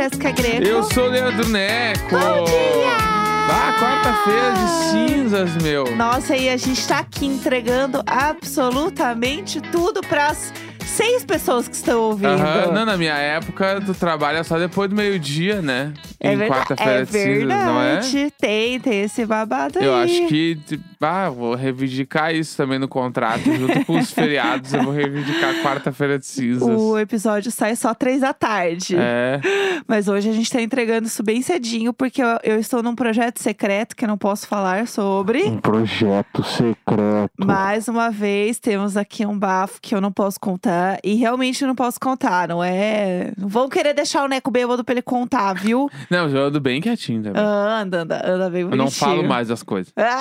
Jéssica Greco. Eu sou o Leandro Neco. Bom dia! Ah, quarta-feira de cinzas, meu. Nossa, e a gente tá aqui entregando absolutamente tudo pras seis pessoas que estão ouvindo. Aham, Não, na minha época, tu trabalha só depois do meio-dia, né? É em verdade. quarta-feira é de cinzas, não é? verdade. Tem, tem esse babado aí. Eu acho que, ah, vou reivindicar isso também no contrato. Junto com os feriados, eu vou reivindicar quarta-feira de cinzas. O episódio sai só três da tarde. É, Mas hoje a gente tá entregando isso bem cedinho, porque eu, eu estou num projeto secreto que eu não posso falar sobre. Um projeto secreto. Mais uma vez, temos aqui um bafo que eu não posso contar. E realmente não posso contar, não é? Não vão querer deixar o Neco bêbado pra ele contar, viu? Não, eu ando bem quietinho também. Anda, anda, anda bem eu bonitinho. não falo mais das coisas. Ah,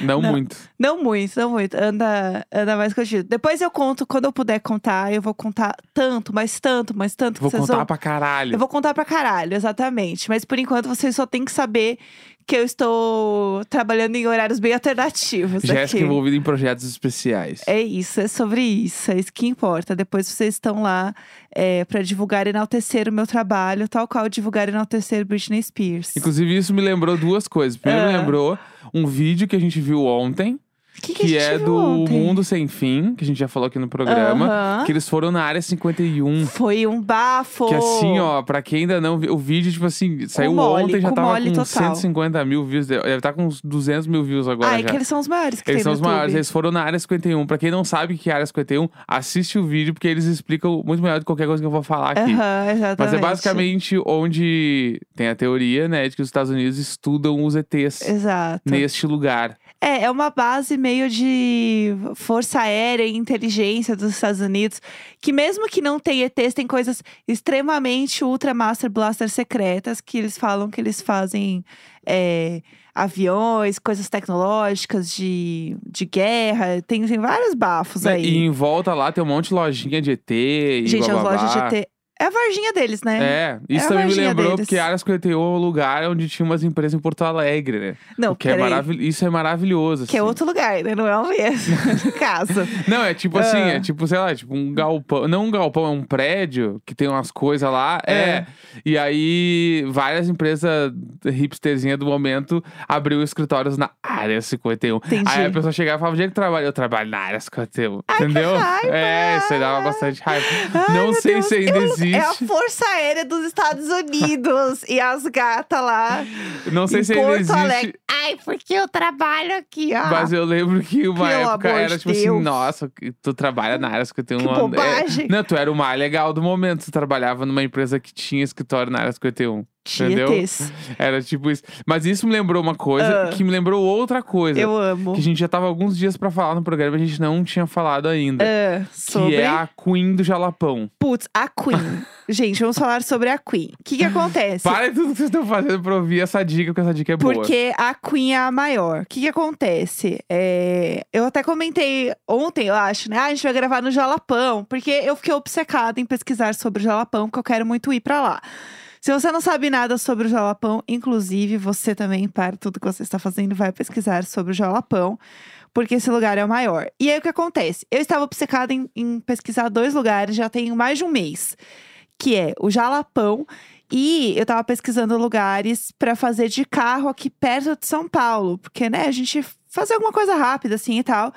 Não, Não. muito. não muito, não muito. Anda, anda mais contigo. Depois eu conto, quando eu puder contar, eu vou contar tanto, mas tanto, mas tanto. que Vou contar vão... pra caralho. Eu vou contar pra caralho, exatamente. Mas por enquanto vocês só têm que saber que eu estou trabalhando em horários bem alternativos Jéssica envolvida em projetos especiais. É isso, é sobre isso, é isso que importa. Depois vocês estão lá é, para divulgar e enaltecer o meu trabalho, tal qual divulgar e enaltecer Britney Spears. Inclusive, isso me lembrou duas coisas. Primeiro, Ah. lembrou um vídeo que a gente viu ontem, Que, que, gente é do ontem? Mundo Sem Fim, que a gente já falou aqui no programa. Aham. Que eles foram na área 51. Foi um bafo. Que assim, ó, pra quem ainda não viu, o vídeo, tipo assim, saiu mole, ontem, já tava com total. 150 mil views. Deve estar com uns 200 mil views agora Ah, é que eles são os maiores que Eles são os maiores, YouTube. eles foram na área 51. Pra quem não sabe o que é a área 51, assiste o vídeo, porque eles explicam muito melhor do que qualquer coisa que eu vou falar aqui. Exatamente. Mas é basicamente onde tem a teoria, né, de que os Estados Unidos estudam os ETs Exato. neste lugar. É, é uma base meio de força aérea e inteligência dos Estados Unidos, que mesmo que não tenha ETs, tem coisas extremamente ultra master blaster secretas que eles falam que eles fazem é, aviões, coisas tecnológicas de, de guerra, tem, tem vários bafos Né, aí. E em volta lá tem um monte de lojinha de ET e Gente, blá, as blá, lojas blá. de ET. É a Varginha deles, né? É, isso a também me lembrou, deles. porque a Área 51 é o lugar onde tinha umas empresas em Porto Alegre, né? Não, O que é maravil... Isso é maravilhoso. Que é assim. outro lugar, né? Não é o mesmo, caso. Não, é tipo assim, Ah. é tipo, sei lá, tipo um galpão. Não um galpão, é um prédio que tem umas coisas lá. É. É. E aí, várias empresas hipsterzinhas do momento abriu escritórios na área 51. Entendi. Aí a pessoa chegava e falava: onde é que trabalha? Eu trabalho na área 51. Ai, que entendeu? É, isso aí dava bastante raiva. Ai, não sei Deus, se ainda eu- existe. É a Força Aérea dos Estados Unidos. e as gatas lá Não sei se Porto existe. Alegre. Ai, porque eu trabalho aqui, ó. Mas eu lembro que uma Pelo época era tipo assim, nossa, tu trabalha na área 51. Que é- bobagem. Não, tu era o mais legal do momento. Tu trabalhava numa empresa que tinha escritório na área 51. Entendeu? Tietês. Era tipo isso. Mas isso me lembrou uma coisa Ah. que me lembrou outra coisa. Eu amo. Que a gente já tava alguns dias pra falar no programa e a gente não tinha falado ainda. Ah, sobre. Que é a Queen do Jalapão. Putz, a Queen. Gente, vamos falar sobre a Queen. O que que acontece? Para tudo que vocês estão fazendo pra ouvir essa dica, porque essa dica é boa. Porque a Queen é a maior. O que, que acontece? É, Eu até comentei ontem, eu acho, né? Ah, a gente vai gravar no Jalapão. Porque eu fiquei obcecada em pesquisar sobre o Jalapão, porque eu quero muito ir pra lá. Se você não sabe nada sobre o Jalapão, inclusive você também, para tudo que você está fazendo, vai pesquisar sobre o Jalapão. Porque esse lugar é o maior. E aí o que acontece? Eu estava obcecada em, em pesquisar dois lugares já tem mais de um mês. Que é o Jalapão e eu tava pesquisando lugares pra fazer de carro aqui perto de São Paulo, porque né, a gente fazer alguma coisa rápida assim e tal.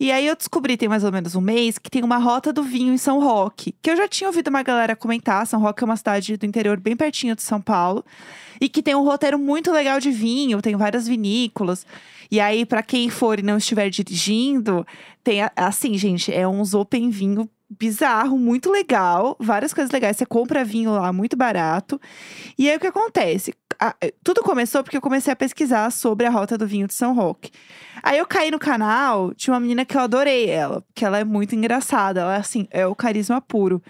E aí eu descobri tem mais ou menos um mês que tem uma rota do vinho em São Roque, que eu já tinha ouvido uma galera comentar. São Roque é uma cidade do interior bem pertinho de São Paulo e que tem um roteiro muito legal de vinho, tem várias vinícolas. E aí pra quem for e não estiver dirigindo, tem assim, gente, é uns open vinho bizarro, muito legal, várias coisas legais. Você compra vinho lá muito barato. E aí o que acontece? Tudo começou porque eu comecei a pesquisar sobre a rota do vinho de São Roque. Aí eu caí no canal de uma menina que eu adorei ela, porque ela é muito engraçada, ela assim, é o carisma puro.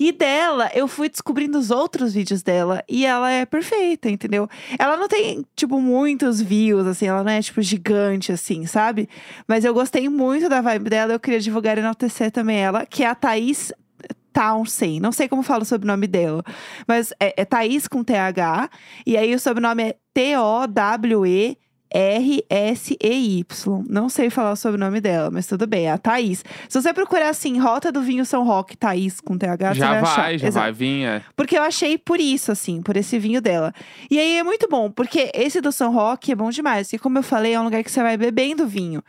E dela, eu fui descobrindo os outros vídeos dela e ela é perfeita, entendeu? Ela não tem, tipo, muitos views, assim, ela não é, tipo, gigante, assim, sabe? Mas eu gostei muito da vibe dela, eu queria divulgar e enaltecer também ela, que é a Thaís Townsend. Não sei como falo o sobrenome dela, mas é, é Thaís com TH, e aí o sobrenome é R-S-E-Y. Não sei falar sobre o nome dela, mas tudo bem. É a Thaís. Se você procurar assim, Rota do Vinho São Roque, Thaís com TH, você já vai, vai, achar. já Exato. vai vir. É. Porque eu achei por isso, assim, por esse vinho dela. E aí é muito bom, porque esse do São Roque é bom demais. E como eu falei, é um lugar que você vai bebendo vinho.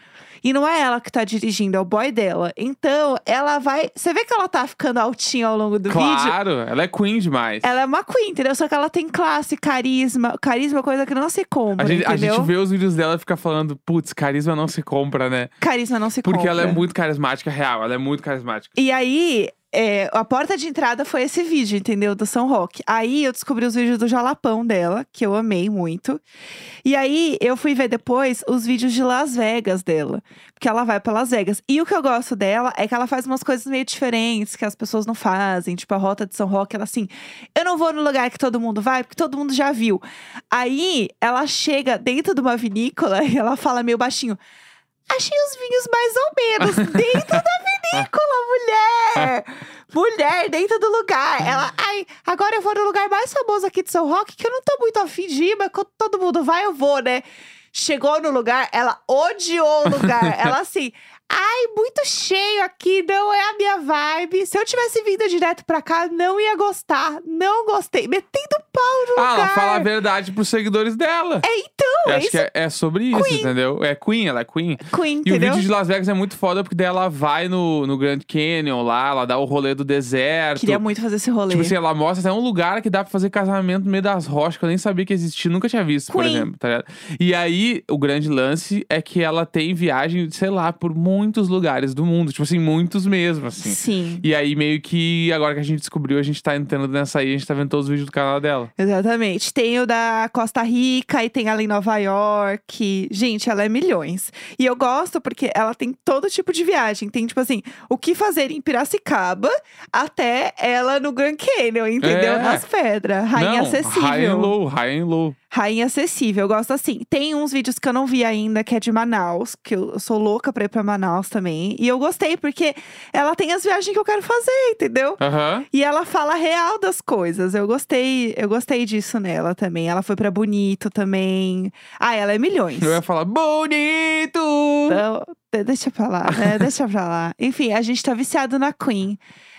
E não é ela que tá dirigindo, é o boy dela. Então, ela vai. Você vê que ela tá ficando altinha ao longo do vídeo? Claro, ela é queen demais. Ela é uma queen, entendeu? Só que ela tem classe, carisma. Carisma é coisa que não se compra, A gente, a gente vê os vídeos dela e fica falando, putz, carisma não se compra, né? Carisma não se Porque compra. ela é muito carismática, real. Ela é muito carismática. E aí, é, a porta de entrada foi esse vídeo, entendeu? Do São Roque. Aí eu descobri os vídeos do Jalapão dela, que eu amei muito. E aí eu fui ver depois os vídeos de Las Vegas dela. Porque ela vai pra Las Vegas. E o que eu gosto dela é que ela faz umas coisas meio diferentes que as pessoas não fazem. Tipo, a rota de São Roque, ela assim, eu não vou no lugar que todo mundo vai, porque todo mundo já viu. Aí ela chega dentro de uma vinícola e ela fala meio baixinho. Achei os vinhos mais ou menos dentro da vinícola, mulher! Mulher, dentro do lugar. Ela, ai, agora eu vou no lugar mais famoso aqui de São Roque, que eu não tô muito afim de ir, mas quando todo mundo vai, eu vou, né? Chegou no lugar, ela odiou o lugar. ela assim, ai, muito cheio aqui, não é a minha vibe. Se eu tivesse vindo direto pra cá, não ia gostar. Não gostei. Metendo pau no Ah, lugar. ela fala a verdade pros seguidores dela. É, então, Eu é acho isso, que é, é sobre isso, Queen. entendeu? É Queen, ela é Queen. Queen, E o entendeu? vídeo de Las Vegas é muito foda, porque daí ela vai no, no Grand Canyon lá, ela dá o rolê do deserto. Queria muito fazer esse rolê. Tipo assim, ela mostra até um lugar que dá pra fazer casamento no meio das rochas, que eu nem sabia que existia, nunca tinha visto, por Queen. exemplo, tá ligado? E aí, o grande lance é que ela tem viagem, sei lá, por muitos lugares do mundo. Tipo assim, muitos mesmo, assim. Sim. E aí, meio que, agora que a gente descobriu, a gente tá entrando nessa aí, a gente tá vendo todos os vídeos do canal dela. Exatamente. Tem o da Costa Rica e tem ela em Nova York. Gente, ela é milhões. E eu gosto porque ela tem todo tipo de viagem. Tem, tipo assim, o que fazer em Piracicaba até ela no Grand Canyon, entendeu? É. Nas pedras. Rainha Não, acessível. high and low, high and low. Rainha acessível, eu gosto assim. Tem uns vídeos que eu não vi ainda, que é de Manaus, que eu eu sou louca pra ir pra Manaus também. E eu gostei, porque ela tem as viagens que eu quero fazer, entendeu? Aham. E ela fala real das coisas. Eu gostei, eu gostei disso nela também. Ela foi pra Bonito também. Ah, ela é milhões. Eu ia falar, bonito! Então, de- deixa pra lá, né? deixa pra lá. Enfim, a gente tá viciado na Queen.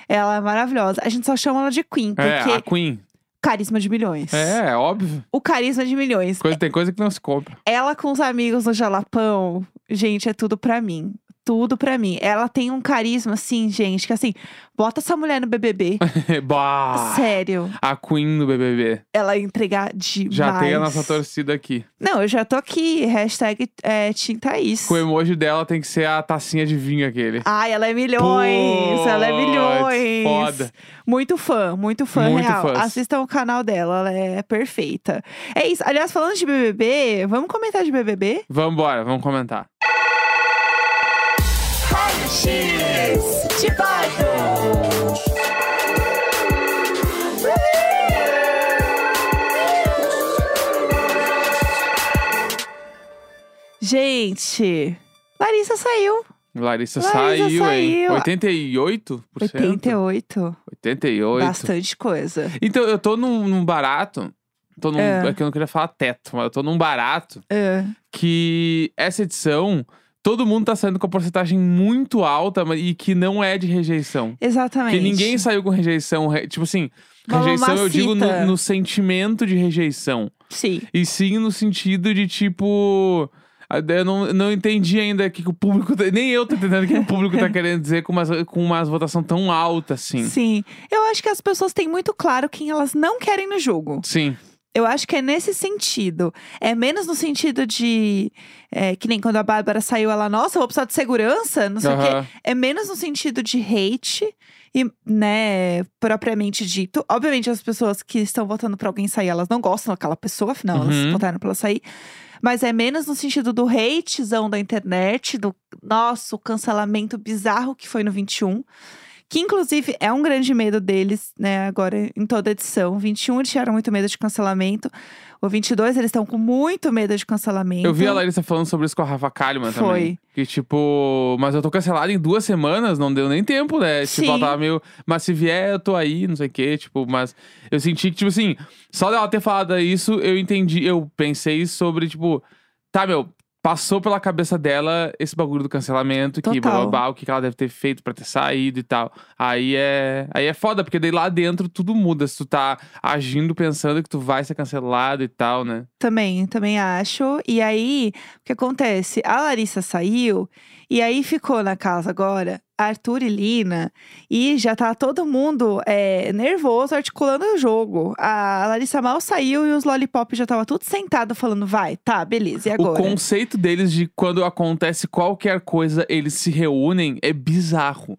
Ela é maravilhosa. A gente só chama ela de Queen, É, porque a Queen. carisma de milhões. É, é óbvio. O carisma de milhões. Coisa, tem coisa que não se compra. Ela com os amigos no Jalapão, gente, é tudo pra mim. Tudo pra mim. Ela tem um carisma, assim, gente, que assim, bota essa mulher no BBB. bah! Sério. A Queen no BBB. Ela ia entregar demais. Já tem a nossa torcida aqui. Não, eu já tô aqui. Hashtag é, Thaís. O emoji dela tem que ser a tacinha de vinho aquele. Ai, ela é milhões. ela é milhões. foda. Muito fã, muito fã Muito real. fãs. Assistam o canal dela, ela é perfeita. É isso. Aliás, falando de BBB, vamos comentar de BBB? Vambora, vamos comentar. X de Gente, Larissa saiu. Larissa, Larissa saiu, hein? saiu. 88%? 88. 88. Bastante coisa. Então, eu tô num, num barato. Tô num. É. É que eu não queria falar teto, mas eu tô num barato É. que essa edição. Todo mundo tá saindo com a porcentagem muito alta mas- e que não é de rejeição. Exatamente. Porque ninguém saiu com rejeição. re- Tipo assim, Uma rejeição eu digo no, no sentimento de rejeição. Sim. E sim no sentido de tipo. Eu não, não entendi ainda o que, que o público. tá- Nem eu tô entendendo o que o público tá querendo dizer com, umas, com uma votação tão alta assim. Sim. Eu acho que as pessoas têm muito claro quem elas não querem no jogo. Sim. Eu acho que é nesse sentido. É menos no sentido de. é, que nem quando a Bárbara saiu, ela, nossa, eu vou precisar de segurança, não sei o quê. É menos no sentido de hate. E, né, propriamente dito. Obviamente, as pessoas que estão votando pra alguém sair, elas não gostam daquela pessoa, afinal, elas Uhum. votaram pra ela sair. Mas é menos no sentido do hatezão da internet, do nosso cancelamento bizarro que foi no 21. Que, inclusive, é um grande medo deles, né, agora em toda edição. 21 eles tiveram muito medo de cancelamento. O 22 eles estão com muito medo de cancelamento. Eu vi a Larissa falando sobre isso com a Rafa Kalimann também. Foi. Que tipo, mas eu tô cancelada em duas semanas, não deu nem tempo, né? Tipo, ela Sim. tava meio. Mas se vier, eu tô aí, não sei o quê. Tipo, mas eu senti que, tipo assim, só dela ter falado isso, eu entendi, eu pensei sobre, tipo. tá, meu, passou pela cabeça dela esse bagulho do cancelamento, que blá, blá, Total. blá, o que que ela deve ter feito pra ter saído e tal. Aí é, aí é foda, porque daí lá dentro tudo muda. Se tu tá agindo pensando que tu vai ser cancelado e tal, né? Também, também acho. E aí, o que acontece? A Larissa saiu e aí ficou na casa agora Arthur e Lina e já tá todo mundo é, nervoso articulando o jogo. A Larissa mal saiu e os Lollipop já tava tudo sentado falando, vai, tá, beleza, e O agora? conceito deles de quando acontece qualquer coisa, eles se reúnem, é bizarro.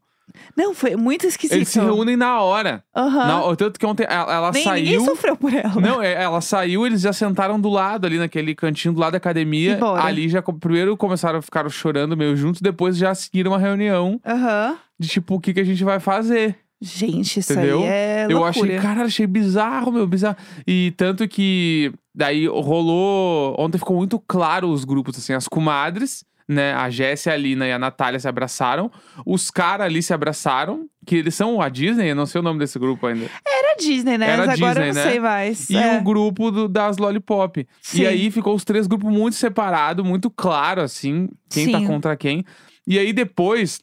Não, foi muito esquisito. Eles se reúnem na hora. Aham. Na- tanto que ontem ela, ela Nem, ninguém saiu. sofreu por ela. Não, é, ela saiu, eles já sentaram do lado ali naquele cantinho do lado da academia. E bora. Ali já co- primeiro começaram a ficar chorando meio juntos, depois já seguiram uma reunião Aham. de tipo o que, que a gente vai fazer. Gente, isso Entendeu? aí é Eu loucura. achei, cara, achei bizarro, meu, bizarro. E tanto que daí rolou. Ontem ficou muito claro os grupos, assim, as comadres, né? A Jéssica, a Lina e a Natália se abraçaram. Os caras ali se abraçaram, que eles são a Disney, eu não sei o nome desse grupo ainda. Era Disney, né? Era Mas agora eu Disney, não né? sei mais. E é. o grupo do- das Lollipop. Sim. E aí ficou os três grupos muito separados, muito claro, assim, quem tá Sim. contra quem. E aí depois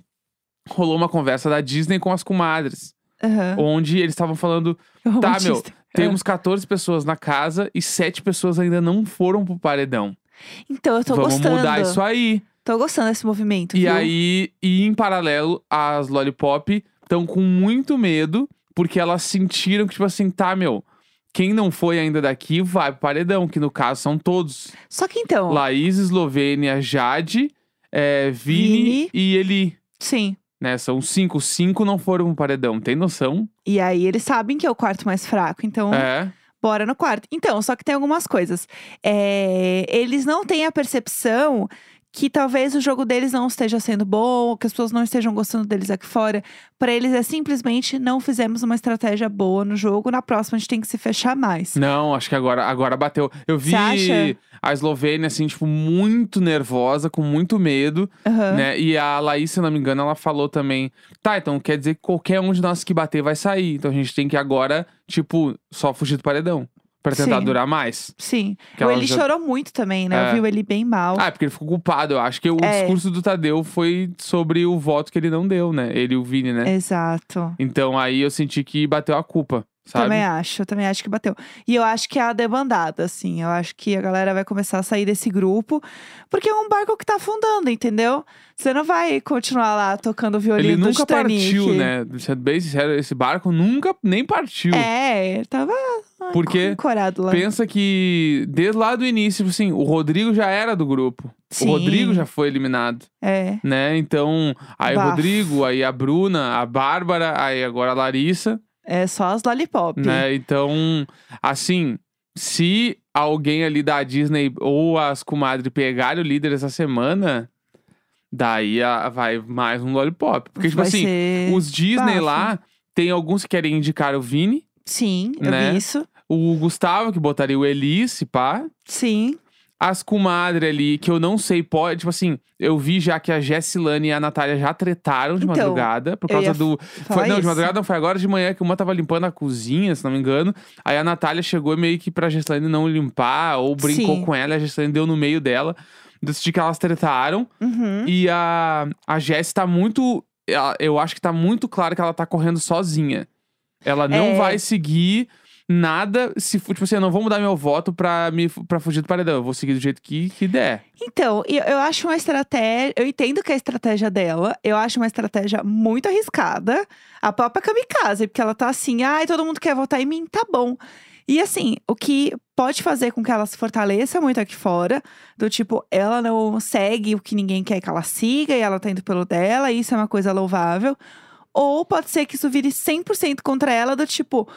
rolou uma conversa da Disney com as comadres, Aham. onde eles estavam falando: tá, meu, Disney. temos 14 pessoas na casa e 7 pessoas ainda não foram pro paredão. Então, eu tô Vamos gostando. mudar isso aí. Tô gostando desse movimento. E viu? aí, e em paralelo, as Lollipop estão com muito medo, porque elas sentiram que, tipo assim, tá, meu, quem não foi ainda daqui vai pro paredão, que no caso são todos. Só que então. Laís, Eslovênia, Jade, é, Vini, Vini. e Eli. Sim. Né, são cinco. Cinco não foram pro paredão, tem noção? E aí eles sabem que é o quarto mais fraco, então É. bora no quarto. Então, só que tem algumas coisas. É, eles não têm a percepção que talvez o jogo deles não esteja sendo bom, que as pessoas não estejam gostando deles aqui fora. Pra eles é simplesmente não fizemos uma estratégia boa no jogo, na próxima a gente tem que se fechar mais. Não, acho que agora, agora bateu. Eu vi a Eslovênia, assim, tipo, muito nervosa, com muito medo, Aham. né? E a Laís, se não me engano, ela falou também: tá, então quer dizer que qualquer um de nós que bater vai sair. Então a gente tem que agora, tipo, só fugir do paredão. Pra tentar Sim. durar mais. Sim. Que o ela Eli já- chorou muito também, né? É. Eu vi o Eli bem mal. Ah, é porque ele ficou culpado. Eu acho que o É. discurso do Tadeu foi sobre o voto que ele não deu, né? Ele e o Vini, né? Exato. Então aí eu senti que bateu a culpa, sabe? Também acho, também acho que bateu. E eu acho que é a debandada, assim. Eu acho que a galera vai começar a sair desse grupo, porque é um barco que tá afundando, entendeu? Você não vai continuar lá tocando violino Ele nunca Titanic. partiu, né? Sendo bem sincero, esse barco nunca nem partiu. É, tava Porque ancorado lá. Pensa que desde lá do início, tipo assim, o Rodrigo já era do grupo. Sim. O Rodrigo já foi eliminado, É, né? Então, aí o. Rodrigo, aí a Bruna, a Bárbara, aí agora a Larissa, é só as lollipop. né? Então, assim, se alguém ali da Disney ou as comadres pegarem o líder essa semana, daí a- vai mais um lollipop. Porque, tipo Vai assim, os Disney bafo. lá, tem alguns que querem indicar o Vini, Sim, eu né? vi isso. o Gustavo, que botaria o Elise, pá. Sim. As comadres ali, que eu não sei, pode. Tipo assim, eu vi já que a Jessilane e a Natália já tretaram de Então, madrugada. Por causa do. Foi, não, de isso. madrugada não foi agora de manhã, que uma tava limpando a cozinha, se não me engano. Aí a Natália chegou meio que pra Jessilane não limpar, ou brincou Sim. com ela, e a Jessilane deu no meio dela. Decidi que elas tretaram. Uhum. E a, a Jess tá muito. ela- Eu acho que tá muito claro que ela tá correndo sozinha. Ela não É. vai seguir nada. Se, for- tipo assim, eu não vou mudar meu voto pra, me, pra fugir do paredão. Eu vou seguir do jeito que, que der. Então, eu, eu acho uma estratégia. Eu entendo que é a estratégia dela. Eu acho uma estratégia muito arriscada. A própria kamikaze, porque ela tá assim, ai, todo mundo quer votar em mim, tá bom. E assim, o que pode fazer com que ela se fortaleça muito aqui fora, do tipo, ela não segue o que ninguém quer que ela siga e ela tá indo pelo dela, e isso é uma coisa louvável. Ou pode ser que isso vire 100% contra ela, do tipo,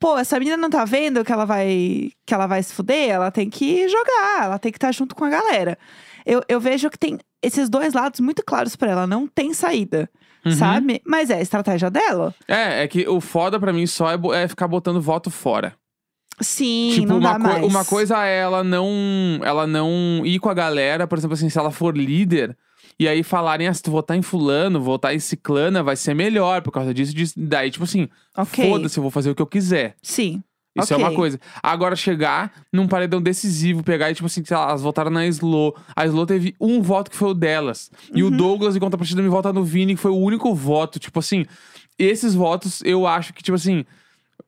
pô, essa menina não tá vendo que ela vai que ela vai se fuder, ela tem que jogar, ela tem que estar junto com a galera. Eu, eu vejo que tem esses dois lados muito claros pra ela, não tem saída, Uhum. sabe? Mas é a estratégia dela. É, é que o foda pra mim só é, é ficar botando voto fora. Sim, tipo, não uma, dá mais. uma coisa é ela não, ela não ir com a galera, por exemplo, assim, se ela for líder. E aí falarem, ah, se tu votar em fulano, votar em ciclana, vai ser melhor por causa disso, disso. Daí, tipo assim, Ok. foda-se, eu vou fazer o que eu quiser. Sim. Isso é uma coisa. Agora, chegar num paredão decisivo, pegar e, tipo assim, sei lá, elas votaram na Slo. A Slo teve um voto que foi o delas. E Uhum. o Douglas, em contrapartida, me vota no Vini, que foi o único voto. Tipo assim, esses votos, eu acho que, tipo assim.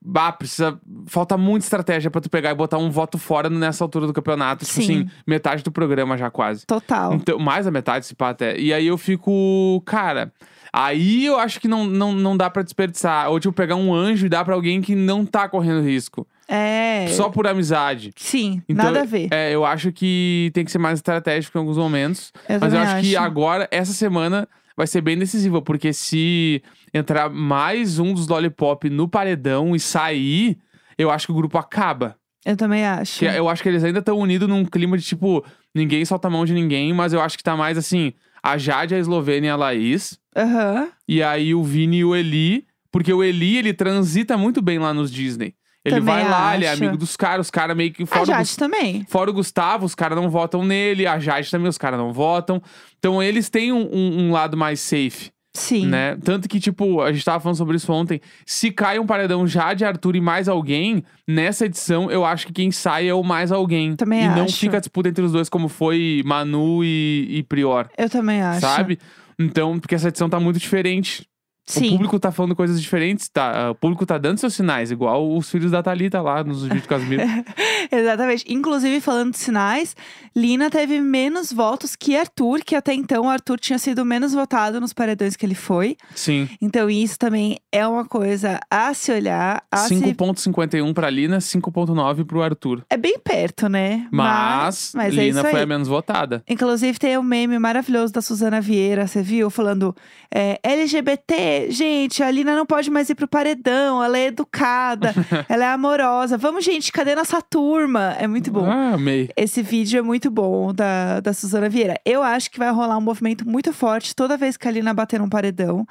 Bah, precisa. Falta muita estratégia pra tu pegar e botar um voto fora nessa altura do campeonato. Tipo Sim. assim, metade do programa já quase. Total. Então, mais da metade, se pá, até. E aí eu fico, cara. Aí eu acho que não, não, não dá pra desperdiçar. Ou, tipo, pegar um anjo e dar pra alguém que não tá correndo risco. É. Só por amizade. Sim, Então, nada a ver. É, eu acho que tem que ser mais estratégico em alguns momentos. Eu mas eu também acho, que acho. agora, essa semana, vai ser bem decisiva. Porque se entrar mais um dos Lollipop no paredão e sair, eu acho que o grupo acaba. Eu também acho. Que eu acho que eles ainda estão unidos num clima de tipo, ninguém solta a mão de ninguém, mas eu acho que tá mais assim, a Jade, a Eslovênia e a Laís, Aham. e aí o Vini e o Eli, porque o Eli, ele transita muito bem lá nos Disney. Ele Também vai lá, ele é acho. amigo dos caras, os caras meio que A fora o, Jade Gus- também. fora o Gustavo, os caras não votam nele, a Jade também, os caras não votam. Então eles têm um, um- um lado mais safe, Sim. né? Tanto que, tipo, a gente tava falando sobre isso ontem. Se cai um paredão Jade, Arthur e mais alguém, nessa edição, eu acho que quem sai é o mais alguém. Também e não acho. fica a disputa entre os dois, como foi Manu e, e Prior, Eu também acho. sabe? Então, porque essa edição tá muito diferente. O Sim. público tá falando coisas diferentes, tá? O público tá dando seus sinais, igual os filhos da Thalita lá nos vídeos de Casimiro. Exatamente. Inclusive, falando de sinais, Lina teve menos votos que Arthur, que até então o Arthur tinha sido menos votado nos paredões que ele foi. Sim. Então, isso também é uma coisa a se olhar, a se... 5.51 pra Lina, 5.9 pro Arthur. É bem perto, né? Mas, mas é Lina isso foi a menos votada. Inclusive, tem um meme maravilhoso da Suzana Vieira, você viu? Falando: é, LGBT, gente, a Lina não pode mais ir pro paredão, ela é educada, ela é amorosa. Vamos, gente, cadê nossa turma? É muito bom. Ah, amei. Esse vídeo é muito bom da, da Suzana Vieira. Eu acho que vai rolar um movimento muito forte toda vez que a Lina bater num paredão,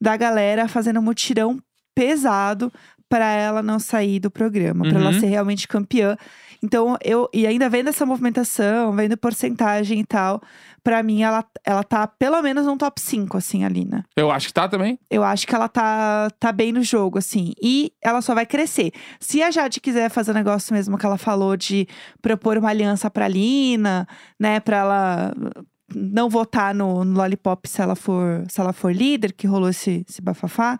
da galera fazendo um mutirão pesado para ela não sair do programa, para ela Uhum. ser realmente campeã. Então, eu e ainda vendo essa movimentação, vendo porcentagem e tal, pra mim ela, ela tá pelo menos no top 5 assim, a Lina. Eu acho que tá também. Eu acho que ela tá, tá bem no jogo, assim. E ela só vai crescer. Se a Jade quiser fazer o negócio mesmo que ela falou de propor uma aliança pra Lina, né? Pra ela não votar no, no Lollipop se ela for, se ela for líder, que rolou esse, esse bafafá.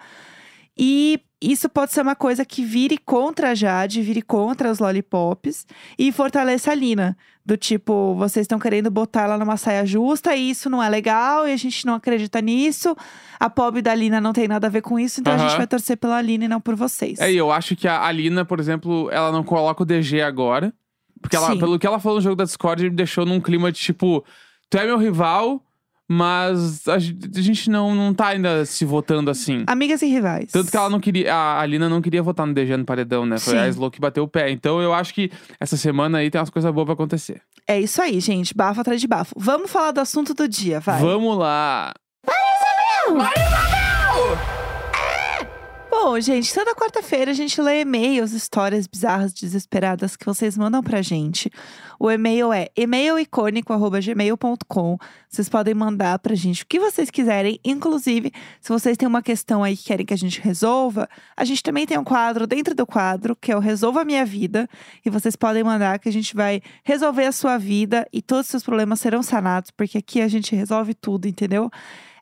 E isso pode ser uma coisa que vire contra a Jade, vire contra os lollipops e fortaleça a Lina. Do tipo, vocês estão querendo botar ela numa saia justa e isso não é legal e a gente não acredita nisso. A pobre da Lina não tem nada a ver com isso, então a Aham. gente vai torcer pela Lina e não por vocês. É, e eu acho que a Alina, por exemplo, ela não coloca o DG agora. Porque ela, Sim. pelo que ela falou no jogo da Discord, me deixou num clima de tipo, tu é meu rival, mas a, gen- a gente não, não tá ainda se votando assim. Amigas e rivais. Tanto que ela não queria. A Alina não queria votar no DG no paredão, né? Foi Sim. a Slow que bateu o pé. Então eu acho que essa semana aí tem umas coisas boas pra acontecer. É isso aí, gente. Bafo atrás de bafo. Vamos falar do assunto do dia, vai. Vamos lá! Bom, gente, toda quarta-feira a gente lê e-mails, histórias bizarras, desesperadas que vocês mandam pra gente. O e-mail é e-mailicônico.gmail.com. Vocês podem mandar pra gente o que vocês quiserem. Inclusive, se vocês têm uma questão aí que querem que a gente resolva, a gente também tem um quadro dentro do quadro, que é o Resolva a Minha Vida. E vocês podem mandar que a gente vai resolver a sua vida e todos os seus problemas serão sanados, porque aqui a gente resolve tudo, entendeu?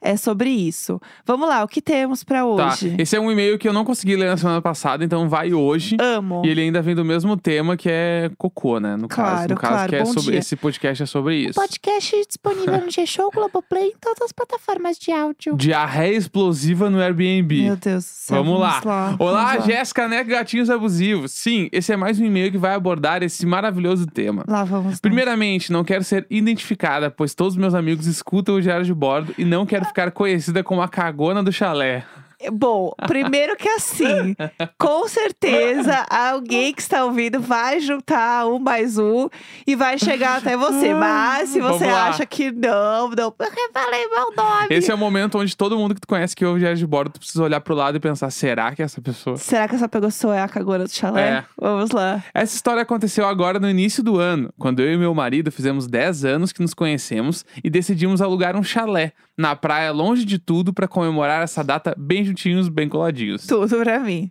É sobre isso. Vamos lá, o que temos pra Tá, hoje? esse é um e-mail que eu não consegui ler na semana passada, então vai hoje. Amo. E ele ainda vem do mesmo tema, que é cocô, né? No caso, Claro, no caso claro. que é sobre dia. esse podcast é sobre isso. Podcast disponível no G-Show, Globoplay e em todas as plataformas de áudio. Diarreia explosiva no Airbnb. Meu Deus do céu. Vamos lá. Olá, vamos lá. Jéssica Neco Gatinhos Abusivos. Sim, esse é mais um e-mail que vai abordar esse maravilhoso tema. Lá vamos. Primeiramente, não quero ser identificada, pois todos meus amigos escutam o Diário de Bordo e não quero ficar conhecida como a cagona do chalé. Bom, primeiro que assim, com certeza alguém que está ouvindo vai juntar um mais um e vai chegar até você. Mas se você acha que não, não, porque falei meu nome. Esse é o momento onde todo mundo que tu conhece que ouve Diário de Bordo, tu precisa olhar pro lado e pensar, será que é essa pessoa? Será que essa pessoa é a cagona do chalé? É. Vamos lá. Essa história aconteceu agora no início do ano, quando eu e meu marido fizemos 10 anos que nos conhecemos e decidimos alugar um chalé na praia, longe de tudo, para comemorar essa data bem juntinhos, bem coladinhos. Tudo pra mim.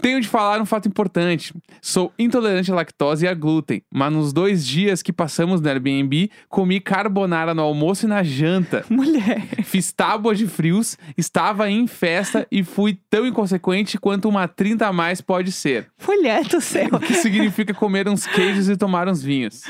Tenho de falar um fato importante. Sou intolerante à lactose e a glúten, mas nos dois dias que passamos no Airbnb, comi carbonara no almoço e na janta. Mulher. Fiz tábuas de frios, estava em festa e fui tão inconsequente quanto uma 30 a mais pode ser. Mulher do céu. O que significa comer uns queijos e tomar uns vinhos.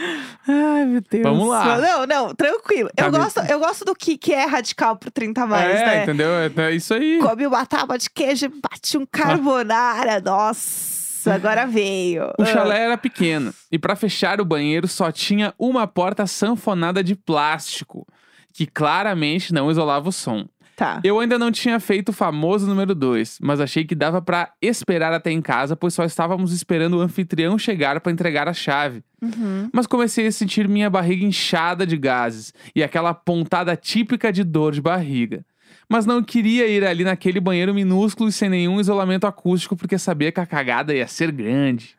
Ai, meu Deus. Vamos lá. Não, não, tranquilo. Tá eu, gosto, eu gosto do que, que é radical pro 30 a mais, é, né? entendeu? É, é isso aí. Come uma tábua de queijo e bate um carbonara. Nossa, agora veio. O Ah. chalé era pequeno e para fechar o banheiro só tinha uma porta sanfonada de plástico, que claramente não isolava o som. Tá. Eu ainda não tinha feito o famoso número 2, mas achei que dava pra esperar até em casa, pois só estávamos esperando o anfitrião chegar pra entregar a chave. Uhum. Mas comecei a sentir minha barriga inchada de gases e aquela pontada típica de dor de barriga. Mas não queria ir ali naquele banheiro minúsculo e sem nenhum isolamento acústico porque sabia que a cagada ia ser grande.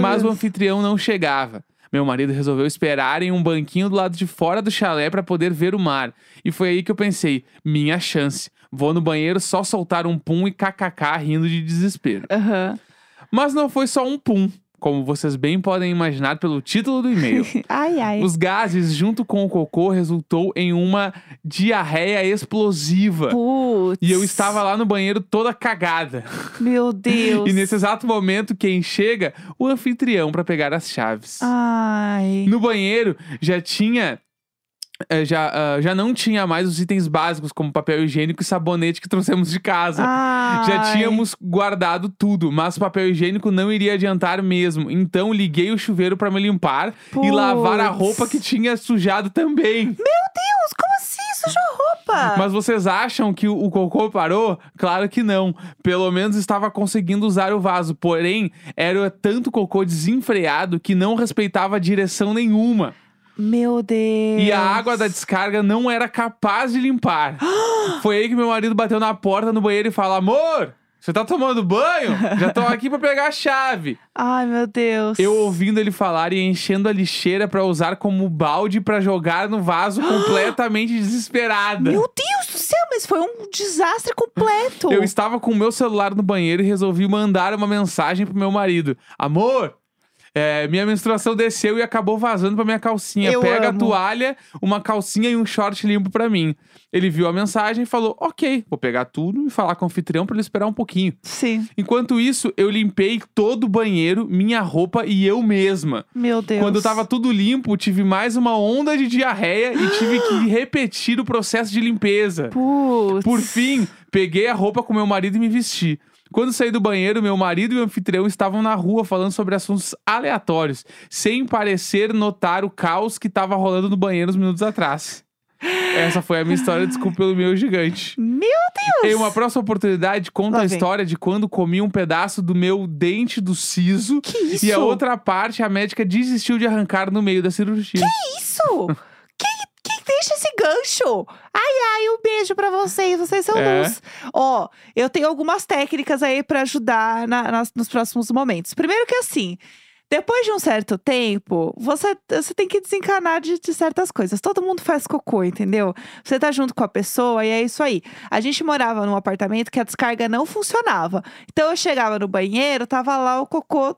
Mas o anfitrião não chegava. Meu marido resolveu esperar em um banquinho do lado de fora do chalé para poder ver o mar. E foi aí que eu pensei: minha chance. Vou no banheiro só soltar um pum e kkk rindo de desespero. Aham. Mas não foi só um pum, como vocês bem podem imaginar pelo título do e-mail. Ai, ai. Os gases, junto com o cocô, resultou em uma diarreia explosiva. Putz. E eu estava lá no banheiro toda cagada. Meu Deus. E nesse exato momento, quem chega? O anfitrião para pegar as chaves. Ai. No banheiro já tinha. Eh, já, ah, já não tinha mais os itens básicos, como papel higiênico e sabonete que trouxemos de casa. Já Ai. tínhamos guardado tudo, mas papel higiênico não iria adiantar mesmo. Então liguei o chuveiro para me limpar e lavar a roupa que tinha sujado também. Meu Deus, como assim? Sujou a roupa? Mas vocês acham que o, o cocô parou? Claro que não. Pelo menos estava conseguindo usar o vaso. Porém, era tanto cocô desenfreado que não respeitava direção nenhuma. Meu Deus. E a água da descarga não era capaz de limpar. Foi aí que meu marido bateu na porta no banheiro e falou: Amor, você tá tomando banho? Já tô aqui pra pegar a chave. Ai, meu Deus. Eu ouvindo ele falar e enchendo a lixeira pra usar como balde pra jogar no vaso completamente desesperada. Meu Deus do céu, mas foi um desastre completo. Eu estava com o meu celular no banheiro e resolvi mandar uma mensagem pro meu marido: Amor, é, minha menstruação desceu e acabou vazando pra minha calcinha. Eu Pega amo. a toalha, uma calcinha e um short limpo pra mim. Ele viu a mensagem e falou: Ok, vou pegar tudo e falar com o anfitrião pra ele esperar um pouquinho. Sim. Enquanto isso, eu limpei todo o banheiro, minha roupa e eu mesma. Meu Deus. Quando tava tudo limpo, tive mais uma onda de diarreia e tive que repetir o processo de limpeza. Putz. Por fim, peguei a roupa com meu marido e me vesti. Quando saí do banheiro, meu marido e o anfitrião estavam na rua falando sobre assuntos aleatórios, sem parecer notar o caos que estava rolando no banheiro uns minutos atrás. Essa foi a minha história, desculpa pelo meu gigante. Meu Deus. Em uma próxima oportunidade, conta Lá a vem. história de quando comi um pedaço do meu dente do siso Que isso? e a outra parte a médica desistiu de arrancar no meio da cirurgia. isso? Deixa esse gancho? Ai, ai, um beijo pra vocês. Vocês são É. luz. Ó, eu tenho algumas técnicas aí pra ajudar na- nas- nos próximos momentos. Primeiro que assim. Depois de um certo tempo, você, você tem que desencanar de, de certas coisas. Todo mundo faz cocô, entendeu? Você tá junto com a pessoa e é isso aí. A gente morava num apartamento que a descarga não funcionava. Então eu chegava no banheiro, tava lá o cocô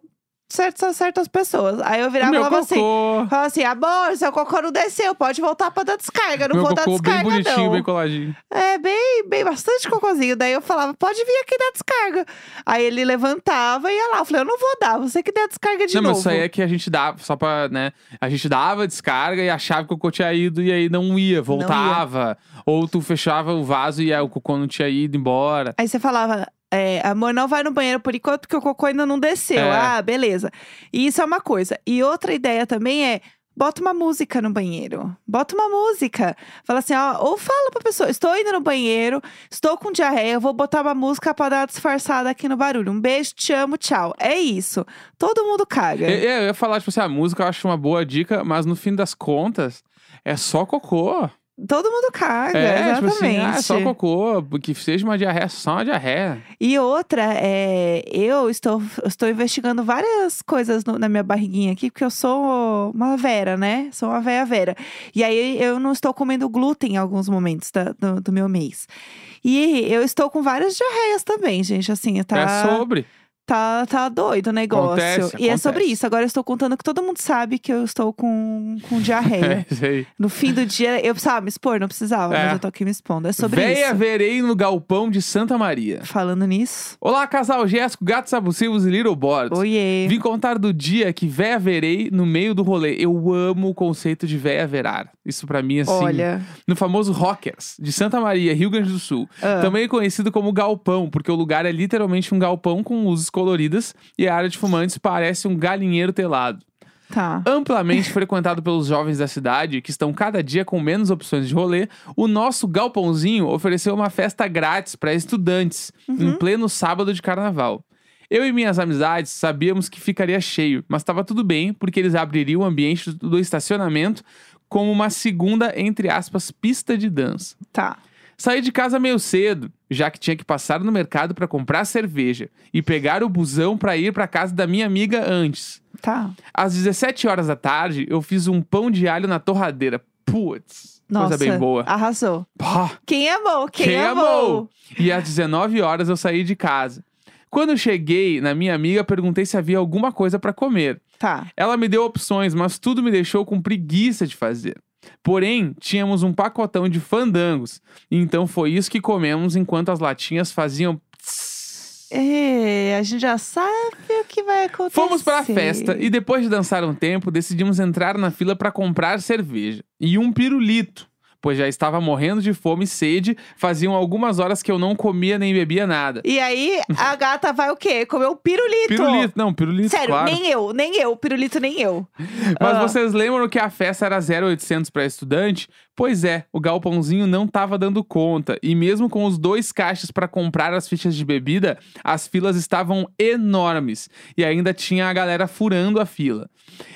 certas, certas pessoas. Aí eu virava e falava assim: cocô, Fala assim, amor, seu cocô não desceu, pode voltar pra dar descarga. Não meu vou dar cocô bem descarga, bonitinho, não. bem coladinho. É, bem, bem, bastante cocôzinho. Daí eu falava, pode vir aqui dar descarga. Aí ele levantava e ia lá. Eu falei, eu não vou dar, você que der descarga de não, novo. mas isso aí é que a gente dava, só pra, né? A gente dava descarga e achava que o cocô tinha ido e aí não ia, voltava. Ou tu fechava o vaso e aí o cocô não tinha ido embora. Aí você falava, é, amor, não vai no banheiro por enquanto, porque o cocô ainda não desceu. É. Ah, beleza. E isso é uma coisa. E outra ideia também é. Bota uma música no banheiro. Bota uma música. Fala assim, ó, ou fala pra pessoa: estou indo no banheiro, estou com diarreia, vou botar uma música pra dar uma disfarçada aqui no barulho. Um beijo, te amo, tchau. É isso. Todo mundo caga. Eu, eu ia falar, tipo assim, a música eu acho uma boa dica, mas no fim das contas, é só cocô. Todo mundo caga, É, tipo assim, exatamente. ah, só cocô, que seja uma diarreia, só uma diarreia. E outra, é, eu estou, estou investigando várias coisas no- na minha barriguinha aqui, porque eu sou uma vera, né? Sou uma véia vera. E aí eu não estou comendo glúten em alguns momentos da- do, do meu mês. E eu estou com várias diarreias também, gente. Assim, tá, É sobre. Tá, tá doido o negócio. Acontece, e é sobre acontece. isso. Agora eu estou contando que todo mundo sabe que eu estou com, com diarreia. É aí. no fim do dia, eu precisava me expor? Não precisava, É. mas eu tô aqui me expondo. É sobre Véia isso. verei no galpão de Santa Maria. Falando nisso. Olá, casal Jéssico, gatos abusivos e little boards. Oiê. Vim contar do dia que véia verei no meio do rolê. Eu amo o conceito de véia verar. Isso pra mim, assim, Olha. no famoso Rockers, de Santa Maria, Rio Grande do Sul. Ah. Também conhecido como galpão, porque o lugar é literalmente um galpão com luzes coloridas e a área de fumantes parece um galinheiro telado. Tá. Amplamente frequentado pelos jovens da cidade, que estão cada dia com menos opções de rolê, o nosso galpãozinho ofereceu uma festa grátis para estudantes, em pleno sábado de carnaval. Eu e minhas amizades sabíamos que ficaria cheio, mas estava tudo bem, porque eles abririam o ambiente do do estacionamento como uma segunda, entre aspas, pista de dança. Tá. Saí de casa meio cedo, já que tinha que passar no mercado para comprar cerveja e pegar o busão para ir para casa da minha amiga antes. Tá. Às 17 horas da tarde, eu fiz um pão de alho na torradeira. Putz, Nossa. coisa bem boa. Arrasou. Pá, Quem amou? Quem, quem amou? amou? E às 19 horas eu saí de casa. Quando cheguei na minha amiga, perguntei se havia alguma coisa para comer. Tá. Ela me deu opções, mas tudo me deixou com preguiça de fazer. Porém, tínhamos um pacotão de fandangos. Então foi isso que comemos enquanto as latinhas faziam. É, a gente já sabe o que vai acontecer. Fomos para a festa e depois de dançar um tempo, decidimos entrar na fila para comprar cerveja e um pirulito, pois já estava morrendo de fome e sede, faziam algumas horas que eu não comia nem bebia nada. E aí, a gata vai o quê? Comer um pirulito. Pirulito, não, pirulito, Sério, claro. nem eu, nem eu. Pirulito, nem eu. Mas Ah. vocês lembram que a festa era 0,800 para estudante? Pois é, o galpãozinho não tava dando conta. E mesmo com os dois caixas para comprar as fichas de bebida, as filas estavam enormes. E ainda tinha a galera furando a fila.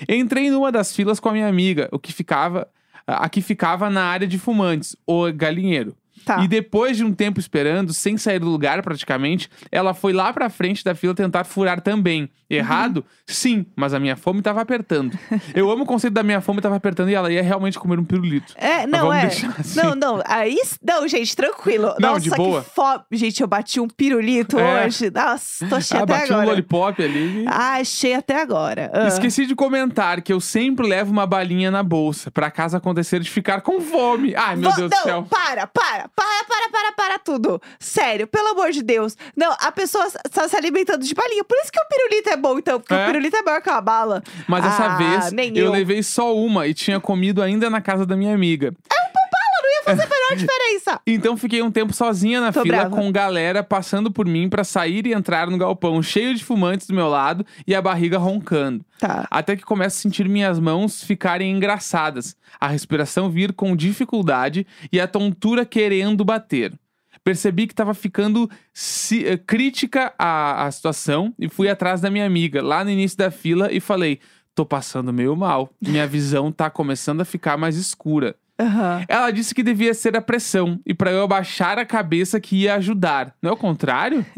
Entrei numa das filas com a minha amiga, o que ficava. A que ficava na área de fumantes, o galinheiro. Tá. E depois de um tempo esperando, sem sair do lugar praticamente, ela foi lá pra frente da fila tentar furar também. Errado? Sim, mas a minha fome tava apertando. Eu amo o conceito da minha fome tava apertando e ela ia realmente comer um pirulito. É, não, é. assim. Não, não. Aí, não, gente, tranquilo. Não, Nossa, de boa. que fome. Gente, eu bati um pirulito É. hoje. Nossa, tô cheia Ah, até bati um agora. lollipop ali. Ah, cheia até agora. Ah. Esqueci de comentar que eu sempre levo uma balinha na bolsa, pra caso acontecer de ficar com fome. Ai, meu Deus não, do céu. para, para, para, para, para, para tudo. Sério, pelo amor de Deus. Não, a pessoa está se alimentando de balinha. Por isso que o pirulito é bom, então. Porque É. o pirulito é maior que uma bala. Mas Ah, vez nem eu eu. levei só uma e tinha comido ainda na casa da minha amiga. Não ia fazer a menor diferença. Então fiquei um tempo sozinha na Tô fila brava. com galera passando por mim pra sair e entrar no galpão cheio de fumantes do meu lado e a barriga roncando. Tá. Até que começo a sentir minhas mãos ficarem engraçadas, a respiração vir com dificuldade e a tontura querendo bater. Percebi que estava ficando ci- eh, crítica a, a situação e fui atrás da minha amiga, lá no início da fila, e falei: tô passando meio mal. Minha visão tá começando a ficar mais escura. Aham. Ela disse que devia ser a pressão e pra eu abaixar a cabeça que ia ajudar. Não é o contrário?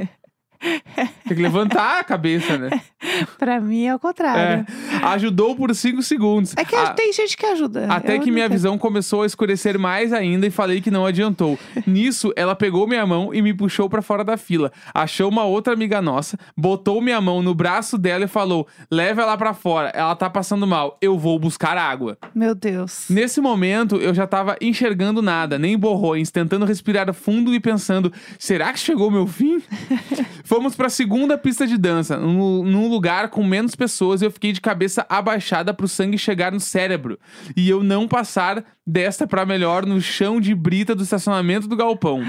Tem que levantar a cabeça, né? Pra mim é o contrário. É. Ajudou por 5 segundos. É, que A- tem gente que ajuda. até Eu que minha tenho. visão começou a escurecer mais ainda e falei que não adiantou. Nisso, ela pegou minha mão e me puxou pra fora da fila. Achou uma outra amiga nossa, botou minha mão no braço dela e falou: "Leva ela pra fora, ela tá passando mal. Eu vou buscar água". Meu Deus. Nesse momento, eu já tava enxergando nada, nem borrões, tentando respirar fundo e pensando: será que chegou o meu fim? Fomos pra segunda pista de dança, num lugar com menos pessoas, e eu fiquei de cabeça abaixada pro sangue chegar no cérebro. E eu não passar desta pra melhor no chão de brita do estacionamento do galpão.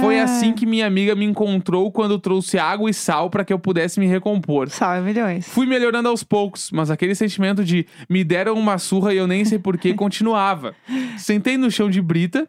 Foi Ah. assim que minha amiga me encontrou quando trouxe água e sal pra que eu pudesse me recompor. Salve milhões. Fui melhorando aos poucos, mas aquele sentimento de me deram uma surra e eu nem sei porquê continuava. Sentei no chão de brita.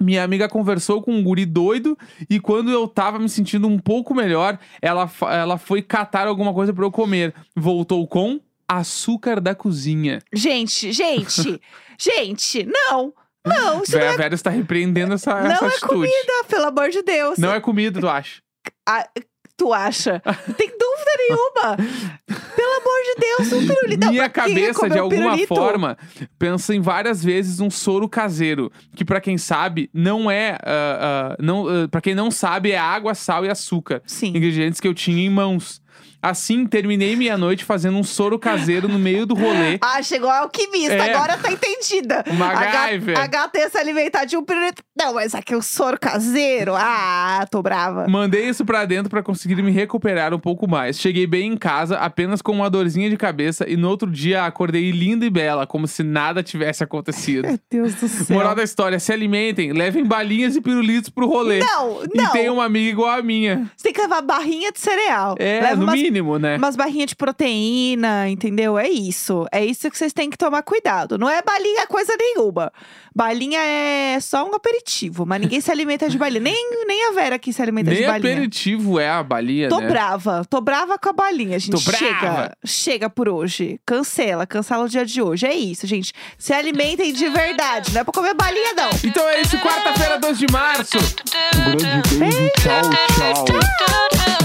Minha amiga conversou com um guri doido e quando eu tava me sentindo um pouco melhor, ela, ela foi catar alguma coisa pra eu comer. Voltou com açúcar da cozinha. Gente, gente, gente, não. Não, isso não Vera, é, Vera está repreendendo essa, não essa é atitude. comida, pelo amor de Deus. Não é comida, tu acha? Ah, tu acha? Não tem dúvida nenhuma. Pelo amor de Deus, um pirulito. Não, Minha cabeça, de um alguma pirulito? forma, pensa em várias vezes um soro caseiro. Que pra quem sabe, não é. ah, ah, não, ah, pra quem não sabe, é água, sal e açúcar. Sim. Ingredientes que eu tinha em mãos. Assim, terminei minha noite fazendo um soro caseiro no meio do rolê. Ah, chegou a alquimista, É. agora tá entendida. MacGyver. ia se alimentar de um pirulito. Não, mas aqui o soro caseiro. Ah, tô brava. Mandei isso pra dentro pra conseguir me recuperar um pouco mais. Cheguei bem em casa, apenas com uma dorzinha de cabeça, e no outro dia acordei linda e bela, como se nada tivesse acontecido. Meu Deus do céu. Moral da história: se alimentem, levem balinhas e pirulitos pro rolê. Não, E não. tem uma amiga igual a minha. Você tem que levar barrinha de cereal. É, Leva no umas, mínimo, né? umas barrinhas de proteína, entendeu? É isso. É isso que vocês têm que tomar cuidado. Não é balinha coisa nenhuma. Balinha é só um aperitivo, mas ninguém se alimenta de balinha. Nem, nem a Vera aqui se alimenta Nem de balinha. aperitivo é a balinha, Tô né? brava, tô brava com a balinha, gente. Tô chega, brava. chega por hoje. Cancela, cancela o dia de hoje. É isso, gente. Se alimentem de verdade, não é pra comer balinha, não. Então é isso, quarta-feira, 2 de março. Um grande beijo, tchau, tchau.